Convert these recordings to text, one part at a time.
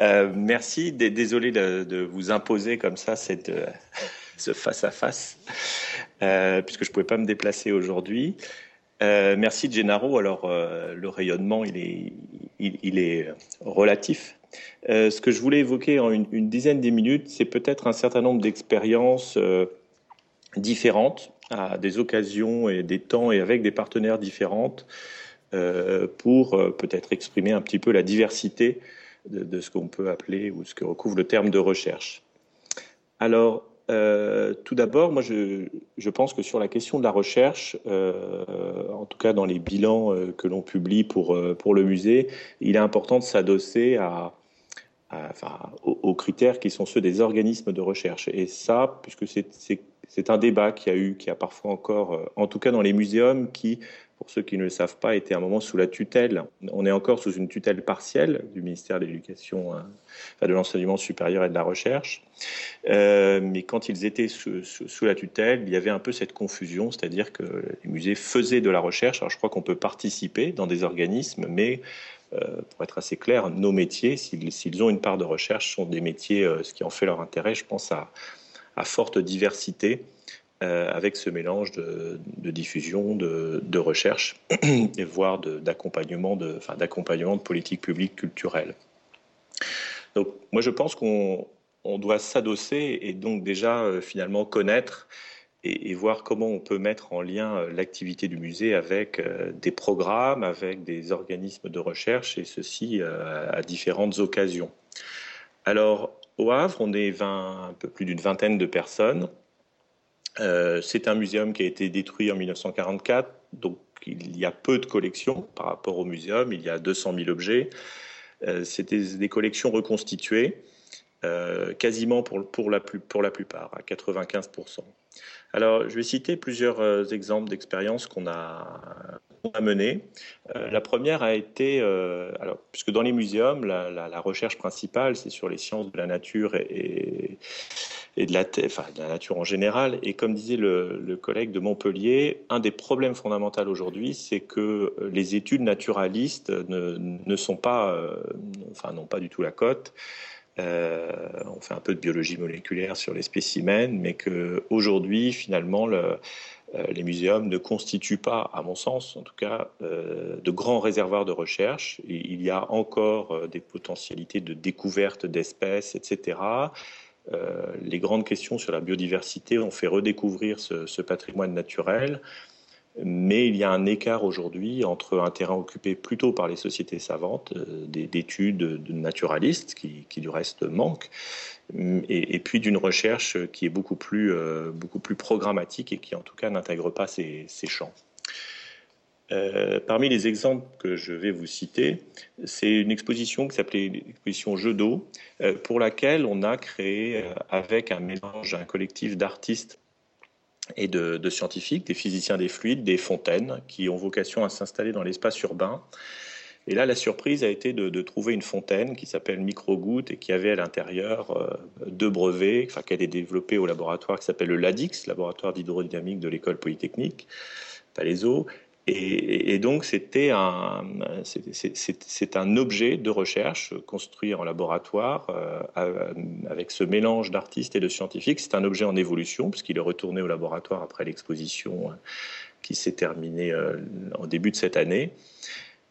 merci. Désolé de, vous imposer comme ça cette, ce face-à-face, puisque je ne pouvais pas me déplacer aujourd'hui. merci Gennaro. Alors, le rayonnement, il est, il est relatif euh, ce que je voulais évoquer en une, dizaine de minutes, c'est peut-être un certain nombre d'expériences euh, différentes à des occasions et des temps et avec des partenaires différentes euh, pour peut-être exprimer un petit peu la diversité de, ce qu'on peut appeler ou ce que recouvre le terme de recherche. Alors, tout d'abord, moi, je, je, pense que sur la question de la recherche, en tout cas dans les bilans que l'on publie pour, pour le musée, il est important de s'adosser à, aux, critères qui sont ceux des organismes de recherche. Et ça, puisque c'est un débat qui a eu, qui a parfois encore, euh, en tout cas dans les muséums, qui, pour ceux qui ne le savent pas, était un moment sous la tutelle. On est encore sous une tutelle partielle du ministère de l'Éducation, euh, de l'enseignement supérieur et de la recherche. Euh, mais quand ils étaient sous, la tutelle, il y avait un peu cette confusion, c'est-à-dire que les musées faisaient de la recherche. Alors je crois qu'on peut participer dans des organismes, mais pour être assez clair, nos métiers, s'ils ont une part de recherche, sont des métiers, euh, ce qui en fait leur intérêt, je pense, à, forte diversité, euh, avec ce mélange de, diffusion, de, recherche, et voire d'accompagnement de, enfin, d'accompagnement de. Donc, moi, je pense qu'on doit s'adosser et donc déjà finalement connaître et, voir comment on peut mettre en lien euh, l'activité du musée avec euh, des programmes, avec des organismes de recherche, et ceci euh, à différentes occasions. Alors, au Havre, on est 20, un peu plus d'une vingtaine de personnes. c'est un muséum qui a été détruit en 1944, donc il y a peu de collections par rapport au muséum, il y a 200 000 objets. C'était des collections reconstituées, quasiment pour la plupart, à 95 alors, je vais citer plusieurs euh, exemples d'expériences qu'on a, menées. Euh, la première a été, euh, alors, puisque dans les muséums, la, recherche principale, c'est sur les sciences de la nature et, de, la, nature en général. Et comme disait le, collègue de Montpellier, un des problèmes fondamentaux aujourd'hui, c'est que les études naturalistes ne, ne sont pas, enfin, n'ont pas du tout la cote. Euh, on fait un peu de biologie moléculaire sur les spécimens, mais qu'aujourd'hui, finalement, euh, les muséums ne constituent pas, à mon sens en tout cas, euh, de grands réservoirs de recherche. Il y a encore des potentialités de découverte d'espèces, etc. les grandes questions sur la biodiversité ont fait redécouvrir ce patrimoine naturel. Mais il y a un écart aujourd'hui entre un terrain occupé plutôt par les sociétés savantes, euh, d'études de naturalistes, qui, du reste manquent, et, puis d'une recherche qui est beaucoup plus, euh, beaucoup plus programmatique et qui en tout cas n'intègre pas ces, champs. Euh, parmi les exemples que je vais vous citer, c'est une exposition qui s'appelait l'exposition Jeux d'eau, pour laquelle on a créé, avec un mélange, un collectif d'artistes et de, scientifiques, des physiciens des fluides, des fontaines, qui ont vocation à s'installer dans l'espace urbain. Et là, la surprise a été de, trouver une fontaine qui s'appelle Microgoutte et qui avait à l'intérieur euh, deux brevets, enfin, qu'elle est développée au laboratoire qui s'appelle le LADIX, laboratoire d'hydrodynamique de l'école polytechnique, Palaiso, et, donc, c'était un, c'est un objet de recherche construit en laboratoire euh, avec ce mélange d'artistes et de scientifiques. C'est un objet en évolution puisqu'il est retourné au laboratoire après l'exposition euh, qui s'est terminée euh, en début de cette année.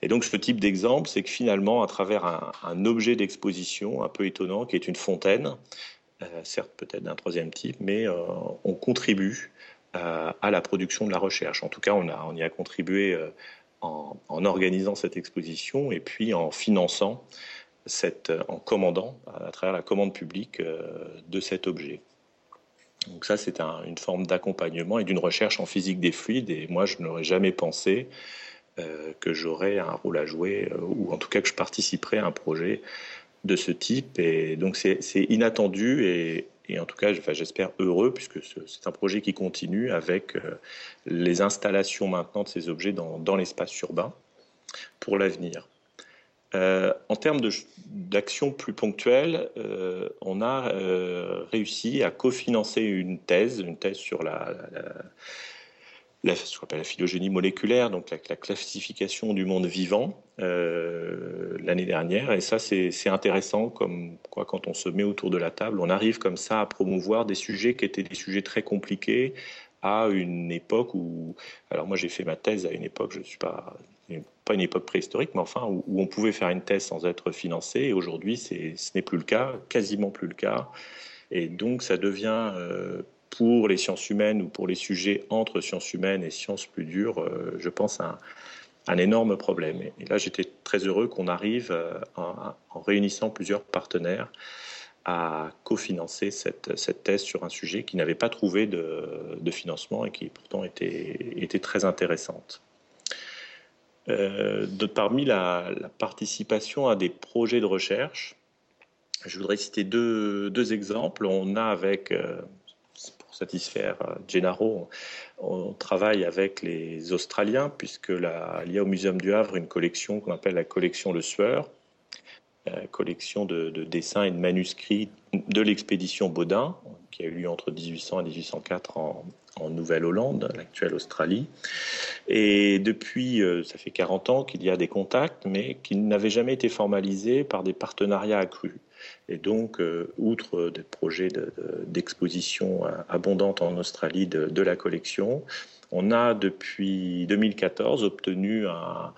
Et donc, ce type d'exemple, c'est que finalement, à travers un, objet d'exposition un peu étonnant qui est une fontaine, certes peut-être d'un troisième type, mais on contribue à la production de la recherche. En tout cas, on, y a contribué euh, en, organisant cette exposition et puis en finançant, cette, euh, en commandant à travers la commande publique euh, de cet objet. Donc ça, c'est une forme d'accompagnement et d'une recherche en physique des fluides. Et moi, je n'aurais jamais pensé que j'aurais un rôle à jouer, ou en tout cas que je participerais à un projet de ce type. Et donc c'est inattendu et, et en tout cas, j'espère heureux, puisque c'est un projet qui continue avec euh, les installations maintenant de ces objets dans, l'espace urbain pour l'avenir. Euh, en termes d'actions plus ponctuelles, euh, on a réussi à cofinancer une thèse, une thèse sur la, ce qu'on appelle la phylogénie moléculaire, donc la, classification du monde vivant euh, l'année dernière. Et ça, c'est intéressant, comme quoi quand on se met autour de la table, on arrive comme ça à promouvoir des sujets qui étaient des sujets très compliqués à une époque où, alors moi j'ai fait ma thèse à une époque, je ne suis pas pas une époque préhistorique, mais enfin où, on pouvait faire une thèse sans être financé. Et aujourd'hui, ce n'est plus le cas, quasiment plus le cas. Et donc, ça devient euh, pour les sciences humaines ou pour les sujets entre sciences humaines et sciences plus dures, euh, je pense, un, un énorme problème. Et là, j'étais très heureux qu'on arrive, euh, en, réunissant plusieurs partenaires, à cofinancer cette, cette, thèse sur un sujet qui n'avait pas trouvé de, de, financement et qui pourtant était, était très intéressante. Euh, parmi la, participation à des projets de recherche, je voudrais citer deux, deux exemples. On a avec satisfaire euh, Gennaro, on, travaille avec les Australiens, puisque il y a au Muséum du Havre une collection qu'on appelle la collection Le Sueur, euh, collection de, dessins et de manuscrits de l'expédition Baudin, qui a eu lieu entre 1800 et 1804 en, Nouvelle-Hollande, l'actuelle Australie. Et depuis, euh, ça fait 40 ans qu'il y a des contacts, mais qui n'avaient jamais été formalisés par des partenariats accrus. Et donc, euh, outre des projets d'exposition abondante en Australie de, la collection, on a depuis 2014 obtenu un,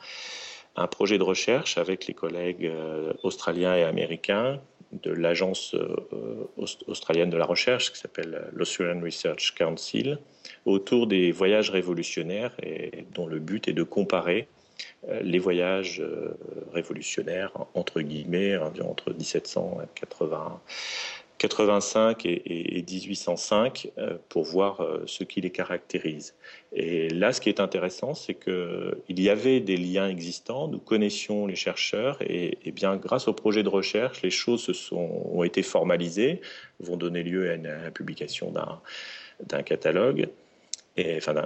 projet de recherche avec les collègues euh, australiens et américains de l'agence euh, australienne de la recherche qui s'appelle l'Australian Research Council autour des voyages révolutionnaires et dont le but est de comparer euh, les voyages euh, révolutionnaires, entre guillemets, entre 1785 et, 1805 euh, pour voir ce qui les caractérise. Et là, ce qui est intéressant, c'est qu'il y avait des liens existants, nous connaissions les chercheurs, et, bien grâce au projet de recherche, les choses ont été formalisées, vont donner lieu à la publication d'un catalogue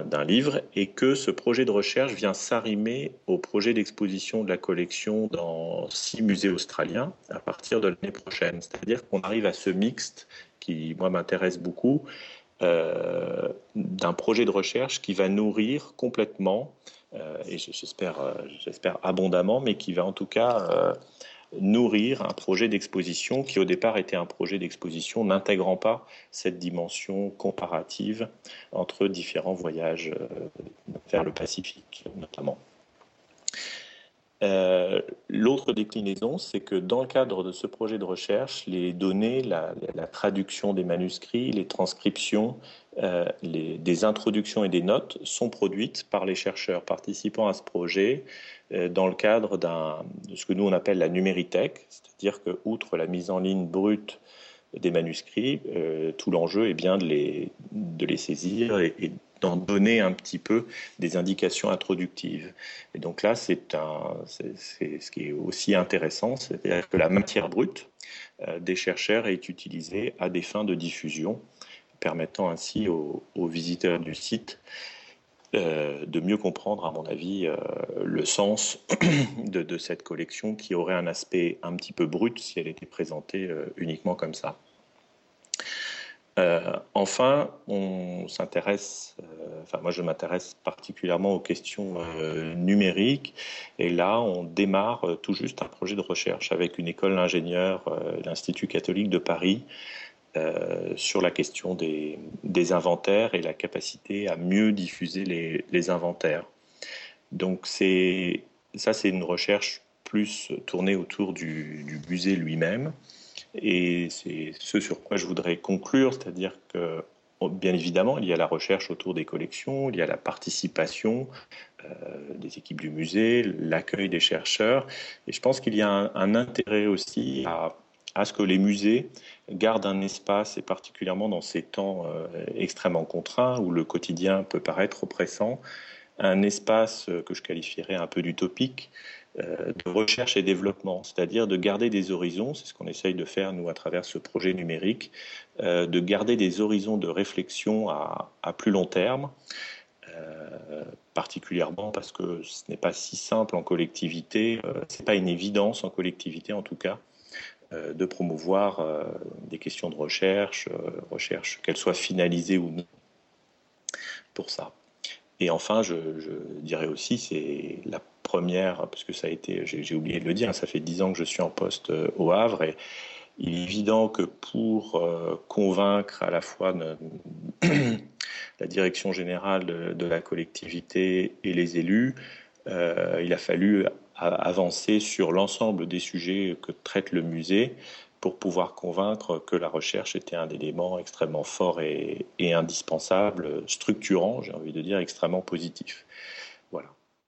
d'un livre, et que ce projet de recherche vient s'arrimer au projet d'exposition de la collection dans six musées australiens à partir de l'année prochaine. C'est-à-dire qu'on arrive à ce mixte qui, moi, m'intéresse beaucoup, euh, d'un projet de recherche qui va nourrir complètement, euh, et j'espère, euh, j'espère abondamment, mais qui va en tout cas nourrir un projet d'exposition qui au départ était un projet d'exposition n'intégrant pas cette dimension comparative entre différents voyages euh, vers le Pacifique notamment. Euh, l'autre déclinaison, c'est que dans le cadre de ce projet de recherche, les données, la, traduction des manuscrits, les transcriptions, euh, les, des introductions et des notes sont produites par les chercheurs participant à ce projet euh, dans le cadre de ce que nous on appelle la numérithèque, c'est-à-dire que outre la mise en ligne brute des manuscrits, tout l'enjeu est bien de les, de les saisir et, et d'en donner un petit peu des indications introductives. Et donc là, c'est ce qui est aussi intéressant, c'est-à-dire que la matière brute euh, des chercheurs est utilisée à des fins de diffusion, permettant ainsi aux, visiteurs du site euh, de mieux comprendre, à mon avis, euh, le sens de, de, cette collection qui aurait un aspect un petit peu brut si elle était présentée uniquement comme ça. Euh, enfin, on s'intéresse, euh, enfin moi je m'intéresse particulièrement aux questions euh, numériques et là on démarre tout juste un projet de recherche avec une école d'ingénieurs, l'Institut catholique de Paris, sur la question des, inventaires et la capacité à mieux diffuser les, inventaires. Donc ça c'est une recherche plus tournée autour du musée lui-même. Et c'est ce sur quoi je voudrais conclure, c'est-à-dire que bien évidemment, il y a la recherche autour des collections, il y a la participation euh, des équipes du musée, l'accueil des chercheurs, et je pense qu'il y a un, intérêt aussi à, ce que les musées gardent un espace, et particulièrement dans ces temps euh, extrêmement contraints où le quotidien peut paraître oppressant, un espace que je qualifierais un peu d'utopique, de recherche et développement, c'est-à-dire de garder des horizons, c'est ce qu'on essaye de faire nous à travers ce projet numérique, euh, de garder des horizons de réflexion à, plus long terme, euh, particulièrement parce que ce n'est pas si simple en collectivité, ce n'est pas une évidence en collectivité en tout cas, de promouvoir des questions de recherche, recherche qu'elles soient finalisées ou non, pour ça. Et enfin, je, dirais aussi, c'est la première, parce que ça a été, j'ai oublié de le dire, ça fait dix ans que je suis en poste euh, au Havre et il est évident que pour euh, convaincre à la fois la direction générale de, la collectivité et les élus, euh, il a fallu avancer sur l'ensemble des sujets que traite le musée pour pouvoir convaincre que la recherche était un élément extrêmement fort et, indispensable, structurant, j'ai envie de dire, extrêmement positif. Voilà.